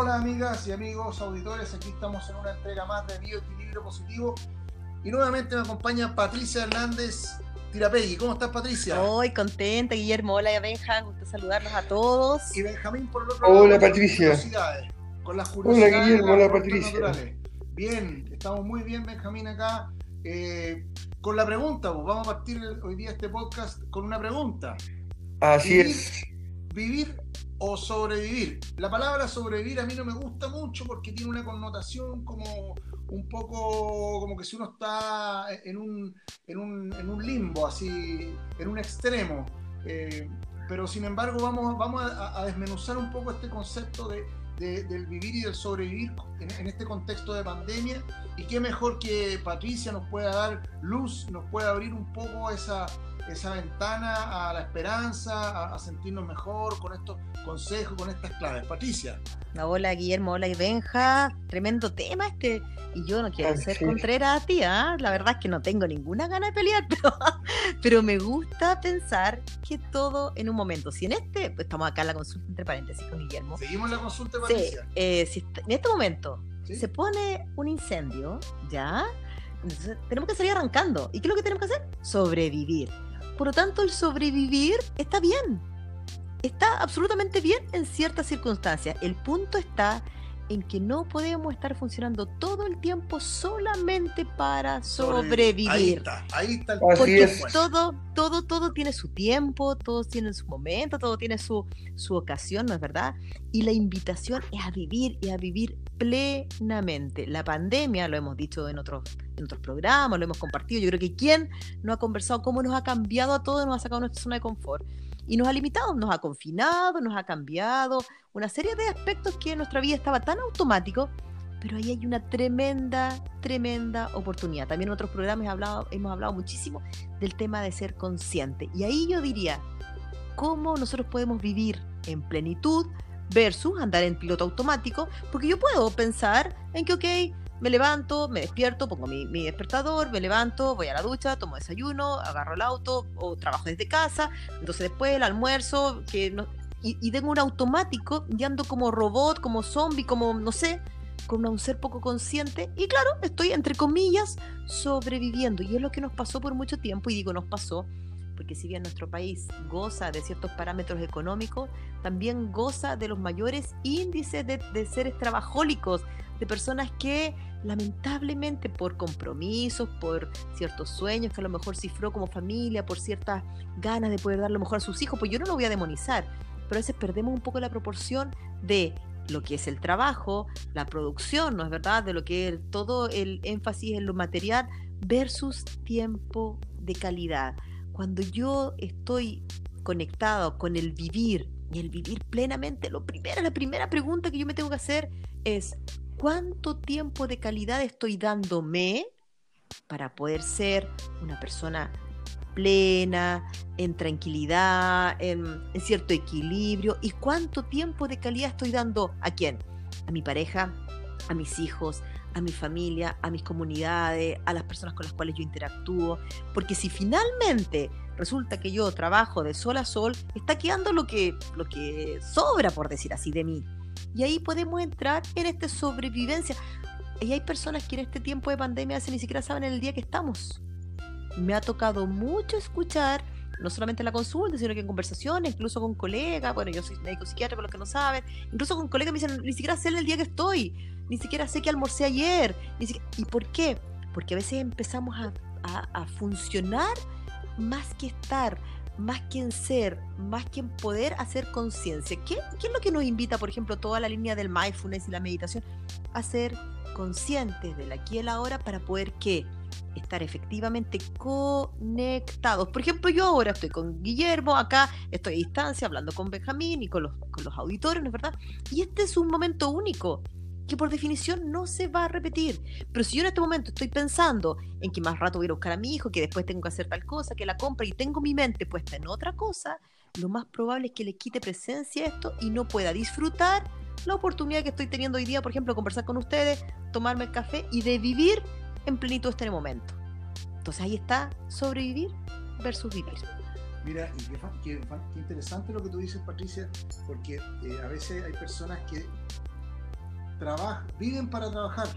Hola amigas y amigos auditores, aquí estamos en una entrega más de Bioequilibrio Positivo y nuevamente me acompaña Patricia Hernández Tirapegui. ¿Cómo estás Patricia? Hoy contenta, Guillermo. Hola Benja, gusto saludarlos a todos. Y Benjamín por el otro lado. Hola Patricia. Con las curiosidades. Hola Guillermo, hola Patricia. Bien, estamos muy bien Benjamín acá. Eh, con la pregunta, pues, vamos a partir hoy día este podcast con una pregunta. Así es. Vivir o sobrevivir. La palabra sobrevivir a mí no me gusta mucho porque tiene una connotación como un poco como que si uno está en un, en un, en un limbo, así, en un extremo. Eh, pero sin embargo vamos, vamos a, desmenuzar un poco este concepto de, del vivir y del sobrevivir en, en, este contexto de pandemia. Y qué mejor que Patricia nos pueda dar luz, nos pueda abrir un poco esa, esa ventana a la esperanza, a, sentirnos mejor con estos consejos, con estas claves. Patricia. Hola Guillermo, hola y Benja, tremendo tema este. Y yo no quiero ser Contreras a ti, ¿ah? la verdad es que no tengo ninguna gana de pelear, pero, pero me gusta pensar que todo en un momento. Si en este, pues estamos acá en la consulta entre paréntesis con Guillermo. Seguimos la consulta, Patricia. Sí, eh, si en este momento se pone un incendio, ¿ya? Entonces tenemos que salir arrancando. ¿Y qué es lo que tenemos que hacer? Sobrevivir. Por lo tanto, el sobrevivir está bien. Está absolutamente bien en ciertas circunstancias. El punto está en que no podemos estar funcionando todo el tiempo solamente para sobrevivir. Ahí está, ahí está el Porque todo, todo, todo tiene su tiempo, todo tiene su momento, todo tiene su, su ocasión, ¿no es verdad? Y la invitación es a vivir y a vivir plenamente. La pandemia, lo hemos dicho en otros, en otros programas, lo hemos compartido. Yo creo que quien no ha conversado cómo nos ha cambiado a todos, nos ha sacado nuestra zona de confort y nos ha limitado, nos ha confinado, nos ha cambiado, una serie de aspectos que en nuestra vida estaba tan automático, pero ahí hay una tremenda, tremenda oportunidad. También en otros programas hemos hablado, hemos muchísimo del tema de ser consciente. Y ahí yo diría, ¿cómo nosotros podemos vivir en plenitud versus andar en piloto automático? Porque yo puedo pensar en que, ok, me levanto, me despierto, pongo mi, despertador, me levanto, voy a la ducha, tomo desayuno, agarro el auto o trabajo desde casa. Entonces después el almuerzo, que y, tengo un automático y ando como robot, como zombie, como no sé, con un ser poco consciente. Y claro, estoy entre comillas sobreviviendo. Y es lo que nos pasó por mucho tiempo. Y digo, nos pasó porque si bien nuestro país goza de ciertos parámetros económicos, también goza de los mayores índices de, de seres trabajólicos, de personas que lamentablemente por compromisos, por ciertos sueños que a lo mejor cifró como familia, por ciertas ganas de poder dar lo mejor a sus hijos, pues yo no lo voy a demonizar, pero a veces perdemos un poco la proporción de lo que es el trabajo, la producción, ¿no es verdad? De lo que es todo el énfasis en lo material versus tiempo de calidad. Cuando yo estoy conectado con el vivir y el vivir plenamente, lo primero, la primera pregunta que yo me tengo que hacer es cuánto tiempo de calidad estoy dándome para poder ser una persona plena, en tranquilidad, en, cierto equilibrio, y cuánto tiempo de calidad estoy dando a quién, a mi pareja, a mis hijos, a mi familia, a mis comunidades, a las personas con las cuales yo interactúo, porque si finalmente resulta que yo trabajo de sol a sol, está quedando lo que, lo que sobra, por decir así, de mí. Y ahí podemos entrar en esta sobrevivencia. Y hay personas que en este tiempo de pandemia ni siquiera saben el día que estamos. Me ha tocado mucho escuchar, no solamente en la consulta, sino que en conversaciones, incluso con colegas, bueno, yo soy médico psiquiatra, para los que no saben, incluso con colegas me dicen, ni siquiera sé el día que estoy, ni siquiera sé que almorcé ayer. ¿Y por qué? Porque a veces empezamos a, a funcionar más que estar, más que en ser, más que en poder hacer conciencia. ¿Qué, es lo que nos invita, por ejemplo, toda la línea del mindfulness y la meditación? A ser conscientes del aquí y el ahora para poder ¿qué? estar efectivamente conectados. Por ejemplo, yo ahora estoy con Guillermo, acá estoy a distancia hablando con Benjamín y con los, con los auditores, ¿no es verdad? Y este es un momento único que por definición no se va a repetir. Pero si yo en este momento estoy pensando en que más rato voy a buscar a mi hijo, que después tengo que hacer tal cosa, que la compra y tengo mi mente puesta en otra cosa, lo más probable es que le quite presencia a esto y no pueda disfrutar la oportunidad que estoy teniendo hoy día, por ejemplo, conversar con ustedes, tomarme el café y de vivir en plenitud este momento. Entonces ahí está sobrevivir versus vivir. Mira, y qué, interesante lo que tú dices, Patricia, porque eh, a veces hay personas que viven para trabajar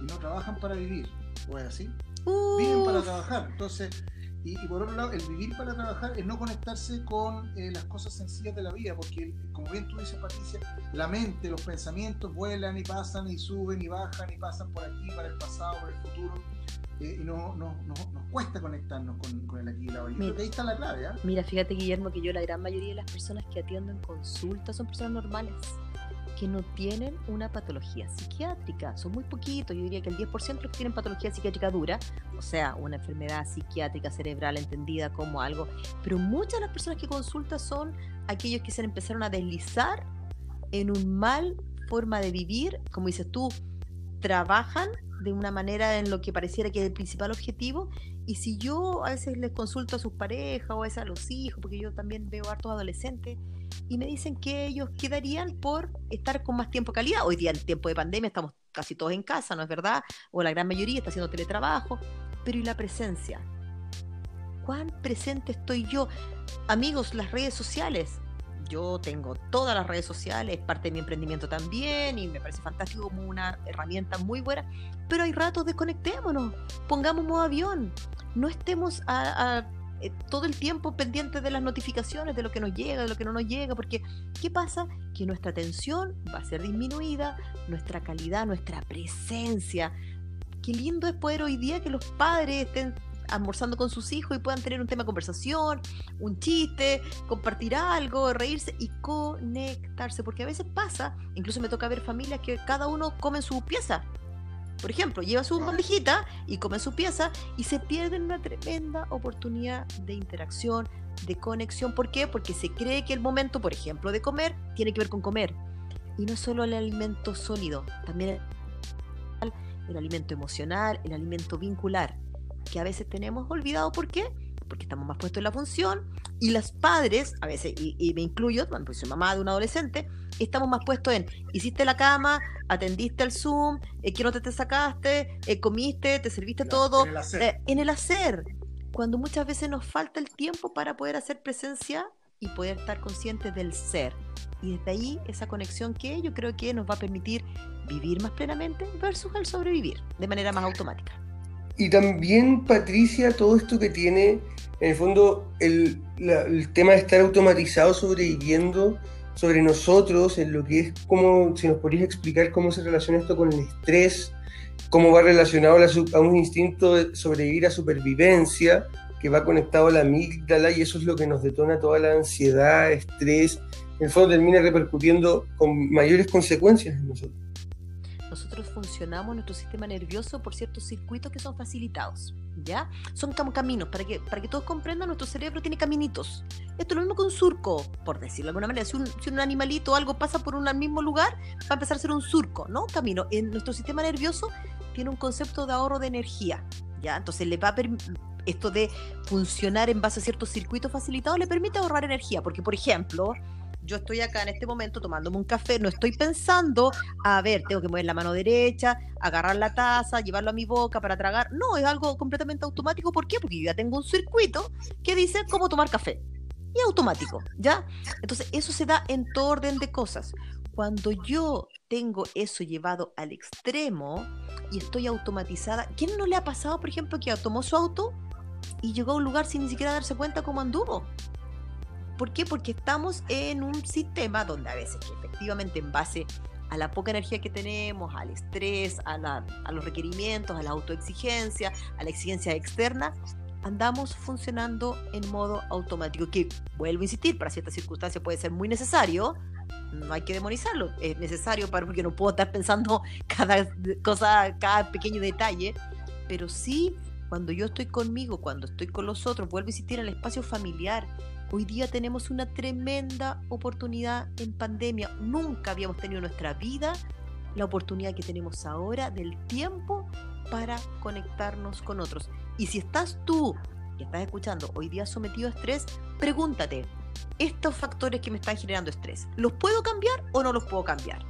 y no trabajan para vivir. ¿O es así? Viven para trabajar. Entonces, y, por otro lado, el vivir para trabajar es no conectarse con eh, las cosas sencillas de la vida, porque como bien tú dices, Patricia, la mente, los pensamientos vuelan y pasan y suben y bajan y pasan por aquí, para el pasado, por el futuro. Eh, y no, no, nos cuesta conectarnos con, el aquí y la ahora. Mira, ahí está la clave. ¿ah? Mira, fíjate, Guillermo, que yo la gran mayoría de las personas que atiendo en consulta son personas normales que no tienen una patología psiquiátrica. Son muy poquitos, yo diría que el 10% los que tienen patología psiquiátrica dura, o sea, una enfermedad psiquiátrica cerebral entendida como algo, pero muchas de las personas que consultan son aquellos que se empezaron a deslizar en un mal forma de vivir, como dices tú, trabajan de una manera en lo que pareciera que es el principal objetivo. Y si yo a veces les consulto a sus parejas o a veces a los hijos, porque yo también veo hartos adolescentes, y me dicen que ellos quedarían por estar con más tiempo de calidad. Hoy día en tiempo de pandemia estamos casi todos en casa, ¿no es verdad? O la gran mayoría está haciendo teletrabajo, pero ¿y la presencia? ¿Cuán presente estoy yo? Amigos, las redes sociales. Yo tengo todas las redes sociales, parte de mi emprendimiento también, y me parece fantástico como una herramienta muy buena. Pero hay ratos, desconectémonos, pongamos modo avión, no estemos a eh, todo el tiempo pendiente de las notificaciones, de lo que nos llega, de lo que no nos llega, porque ¿qué pasa? Que nuestra atención va a ser disminuida, nuestra calidad, nuestra presencia. Qué lindo es poder hoy día que los padres estén almorzando con sus hijos y puedan tener un tema de conversación, un chiste, compartir algo, reírse y conectarse, porque a veces pasa, incluso me toca ver familias que cada uno come en su pieza por ejemplo, lleva su bandejita y come su pieza y se pierden una tremenda oportunidad de interacción, de conexión. ¿Por qué? Porque se cree que el momento, por ejemplo, de comer tiene que ver con comer. Y no solo el alimento sólido, también el alimento emocional, el alimento vincular, que a veces tenemos olvidado. ¿Por qué? porque estamos más puestos en la función, y las padres, a veces, y, me incluyo, pues soy mamá de un adolescente, estamos más puestos en, hiciste la cama, atendiste el Zoom, eh, que no te, te sacaste, eh, comiste, te serviste todo, eh, en el, hacer. cuando muchas veces nos falta el tiempo para poder hacer presencia y poder estar conscientes del ser. Y desde ahí esa conexión que yo creo que nos va a permitir vivir más plenamente versus el sobrevivir de manera más automática. Y también, Patricia, todo esto que tiene, en el fondo, el, tema de estar automatizado sobreviviendo sobre nosotros, en lo que es como, si nos podrías explicar cómo se relaciona esto con el estrés, cómo va relacionado a, un instinto de sobrevivir a supervivencia, que va conectado a la amígdala y eso es lo que nos detona toda la ansiedad, estrés, en el fondo termina repercutiendo con mayores consecuencias en nosotros nosotros funcionamos nuestro sistema nervioso por ciertos circuitos que son facilitados, ¿ya? Son como caminos, para que, para que todos comprendan, nuestro cerebro tiene caminitos. Esto es lo mismo que un surco, por decirlo de alguna manera. Si un, si un animalito o algo pasa por un mismo lugar, va a empezar a ser un surco, ¿no? Camino. En nuestro sistema nervioso tiene un concepto de ahorro de energía, ¿ya? Entonces le va a esto de funcionar en base a ciertos circuitos facilitados le permite ahorrar energía, porque por ejemplo, yo estoy acá en este momento tomándome un café, no estoy pensando, a ver, tengo que mover la mano derecha, agarrar la taza, llevarlo a mi boca para tragar. No, es algo completamente automático. ¿Por qué? Porque yo ya tengo un circuito que dice cómo tomar café. Y automático, ¿ya? Entonces, eso se da en todo orden de cosas. Cuando yo tengo eso llevado al extremo y estoy automatizada, ¿quién no le ha pasado, por ejemplo, que tomó su auto y llegó a un lugar sin ni siquiera darse cuenta cómo anduvo? ¿Por qué? Porque estamos en un sistema donde a veces efectivamente en base a la poca energía que tenemos, al estrés, a, los requerimientos, a la autoexigencia, a la exigencia externa, andamos funcionando en modo automático, que vuelvo a insistir, para ciertas circunstancias puede ser muy necesario, no hay que demonizarlo, es necesario para porque no puedo estar pensando cada cosa, cada pequeño detalle, pero sí cuando yo estoy conmigo, cuando estoy con los otros, vuelvo a insistir el espacio familiar, Hoy día tenemos una tremenda oportunidad en pandemia. Nunca habíamos tenido en nuestra vida la oportunidad que tenemos ahora del tiempo para conectarnos con otros. Y si estás tú que estás escuchando hoy día sometido a estrés, pregúntate, estos factores que me están generando estrés, ¿los puedo cambiar o no los puedo cambiar?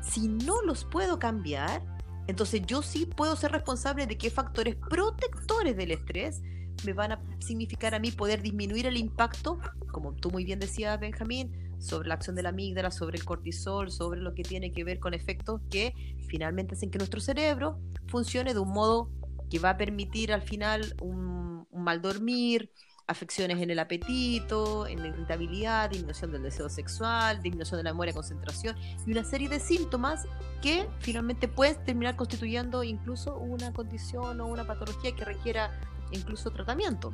Si no los puedo cambiar, entonces yo sí puedo ser responsable de qué factores protectores del estrés me van a significar a mí poder disminuir el impacto, como tú muy bien decías, Benjamín, sobre la acción de la amígdala, sobre el cortisol, sobre lo que tiene que ver con efectos que finalmente hacen que nuestro cerebro funcione de un modo que va a permitir al final un, mal dormir, afecciones en el apetito, en la irritabilidad, disminución del deseo sexual, disminución de la memoria, concentración y una serie de síntomas que finalmente pueden terminar constituyendo incluso una condición o una patología que requiera incluso tratamiento.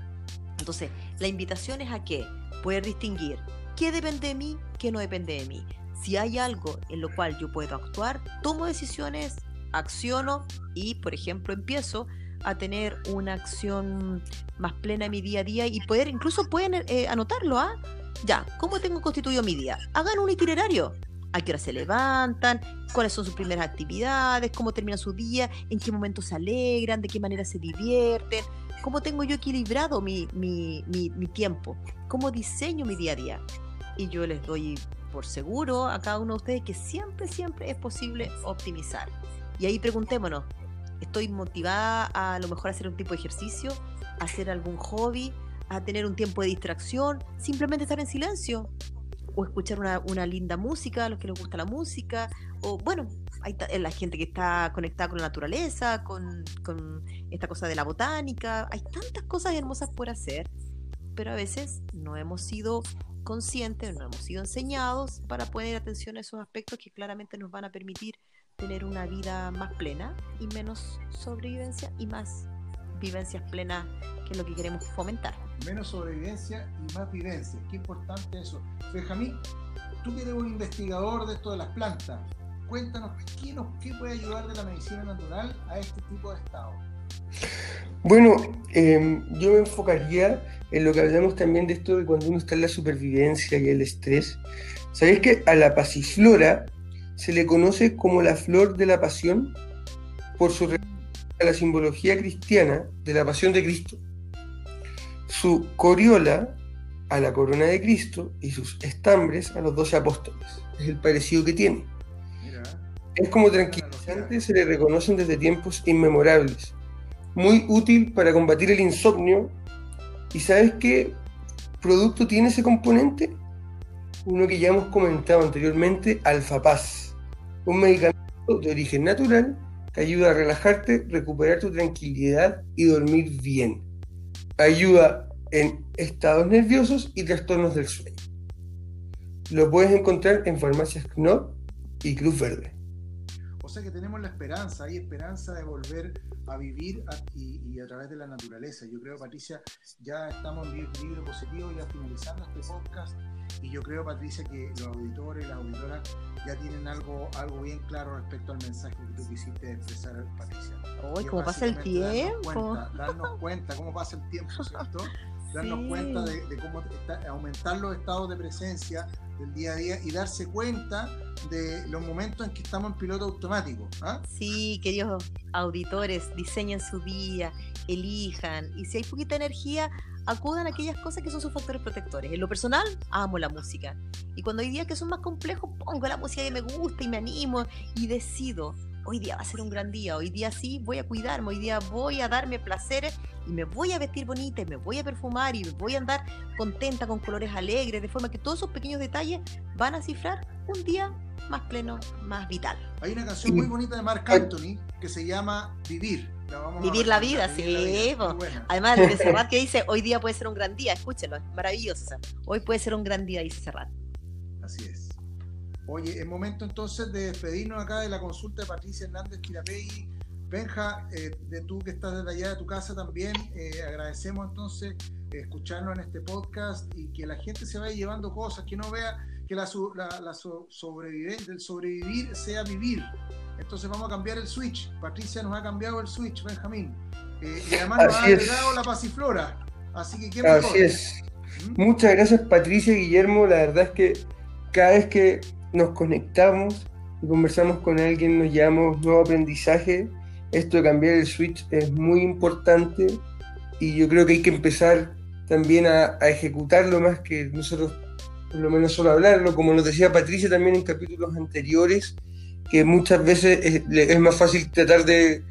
Entonces, la invitación es a que poder distinguir qué depende de mí, qué no depende de mí. Si hay algo en lo cual yo puedo actuar, tomo decisiones, acciono y, por ejemplo, empiezo a tener una acción más plena en mi día a día y poder, incluso pueden eh, anotarlo, ¿ah? Ya, ¿cómo tengo constituido mi día? Hagan un itinerario. ¿A qué hora se levantan? ¿Cuáles son sus primeras actividades? ¿Cómo termina su día? ¿En qué momento se alegran? ¿De qué manera se divierten? ¿Cómo tengo yo equilibrado mi, mi, mi, tiempo? ¿Cómo diseño mi día a día? Y yo les doy por seguro a cada uno de ustedes que siempre, siempre es posible optimizar. Y ahí preguntémonos, estoy motivada a, lo mejor a hacer un tipo de ejercicio, a hacer algún hobby, a tener un tiempo de distracción, simplemente estar en silencio o escuchar una, una linda música, a los que les gusta la música, o bueno, hay eh, la gente que está conectada con la naturaleza, con, con esta cosa de la botánica, hay tantas cosas hermosas por hacer, pero a veces no hemos sido conscientes, no hemos sido enseñados para poner atención a esos aspectos que claramente nos van a permitir tener una vida más plena y menos sobrevivencia y más vivencias plenas, que es lo que queremos fomentar. Menos sobrevivencia y más vivencia. Qué importante eso. Benjamín, tú que eres un investigador de esto de las plantas, cuéntanos qué, nos, puede ayudar de la medicina natural a este tipo de estado. Bueno, eh, yo me enfocaría en lo que hablamos también de esto de cuando uno está en la supervivencia y el estrés. Sabéis que a la pasiflora se le conoce como la flor de la pasión por su a la simbología cristiana de la pasión de Cristo. Su coriola a la corona de Cristo y sus estambres a los doce apóstoles. Es el parecido que tiene. Es como tranquilizante, se le reconocen desde tiempos inmemorables. Muy útil para combatir el insomnio. ¿Y sabes qué producto tiene ese componente? Uno que ya hemos comentado anteriormente, Alfa Paz un medicamento de origen natural que ayuda a relajarte, recuperar tu tranquilidad y dormir bien. Ayuda en estados nerviosos y trastornos del sueño. Lo puedes encontrar en farmacias Knop y Cruz Verde. Sea que tenemos la esperanza, hay esperanza de volver a vivir y, a través de la naturaleza. Yo creo, Patricia, ya estamos en libre positivo, ya finalizando este podcast. Y yo creo, Patricia, que los auditores y las auditoras ya tienen algo, algo bien claro respecto al mensaje que tú quisiste expresar, Patricia. Uy, ¿cómo pasa el tiempo? Darnos cuenta, darnos cuenta cómo pasa el tiempo, ¿cierto? Darnos cuenta de, cómo aumentar los estados de presencia del día a día y darse cuenta de los momentos en que estamos en piloto automático. ¿ah? Sí, queridos auditores, diseñen su día, elijan y si hay poquita energía, acudan a aquellas cosas que son sus factores protectores. En lo personal, amo la música. Y cuando hay días que son más complejos, pongo la música que me gusta y me animo y decido. Hoy día va a ser un gran día, hoy día sí voy a cuidarme, hoy día voy a darme placeres y me voy a vestir bonita y me voy a perfumar y voy a andar contenta con colores alegres, de forma que todos esos pequeños detalles van a cifrar un día más pleno, más vital. Hay una canción muy bonita de Marc Anthony que se llama Vivir Vivir la vida, sí. Además de Serrat que dice, hoy día puede ser un gran día, escúchenlo, es maravilloso. Hoy puede ser un gran día, dice Serrat. Así es. Oye, es momento entonces de despedirnos acá de la consulta de Patricia Hernández Quirapegui. Benja, eh, de tú que estás desde allá de tu casa también, eh, agradecemos entonces escucharnos en este podcast y que la gente se vaya llevando cosas, que no vea que la, la, la el sobrevivir sea vivir. Entonces vamos a cambiar el switch. Patricia nos ha cambiado el switch, Benjamín. Eh, y además nos ha agregado la pasiflora. Así que ¿qué Así es. ¿Mm? Muchas gracias Patricia y Guillermo. La verdad es que cada vez que nos conectamos y conversamos con alguien nos llevamos nuevo aprendizaje. Esto de cambiar el switch es muy importante y yo creo que hay que empezar también a, a ejecutarlo más que nosotros por lo menos solo hablarlo, como nos decía Patricia también en capítulos anteriores, que muchas veces es, más fácil tratar de,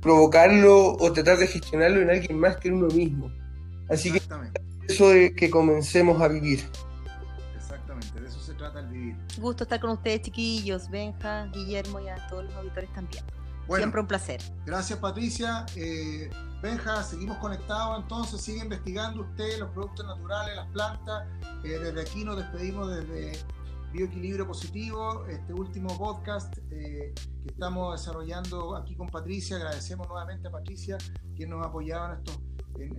provocarlo o tratar de gestionarlo en alguien más que en uno mismo. Así que eso de que comencemos a vivir. El vivir. Gusto estar con ustedes, chiquillos, Benja, Guillermo y a todos los auditores también. Siempre un placer. Gracias, Patricia. Eh, Benja, seguimos conectados entonces, sigue investigando usted los productos naturales, las plantas. Eh, desde aquí nos despedimos desde Bioequilibrio Positivo, este último podcast eh, que estamos desarrollando aquí con Patricia. Agradecemos nuevamente a Patricia, quien nos apoyaba en estos,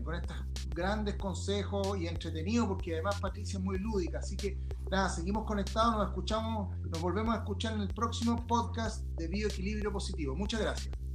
con estos grandes consejos y entretenidos, porque además Patricia es muy lúdica. Así que nada, seguimos conectados, nos escuchamos, nos volvemos a escuchar en el próximo podcast de Bioequilibrio Positivo. Muchas gracias.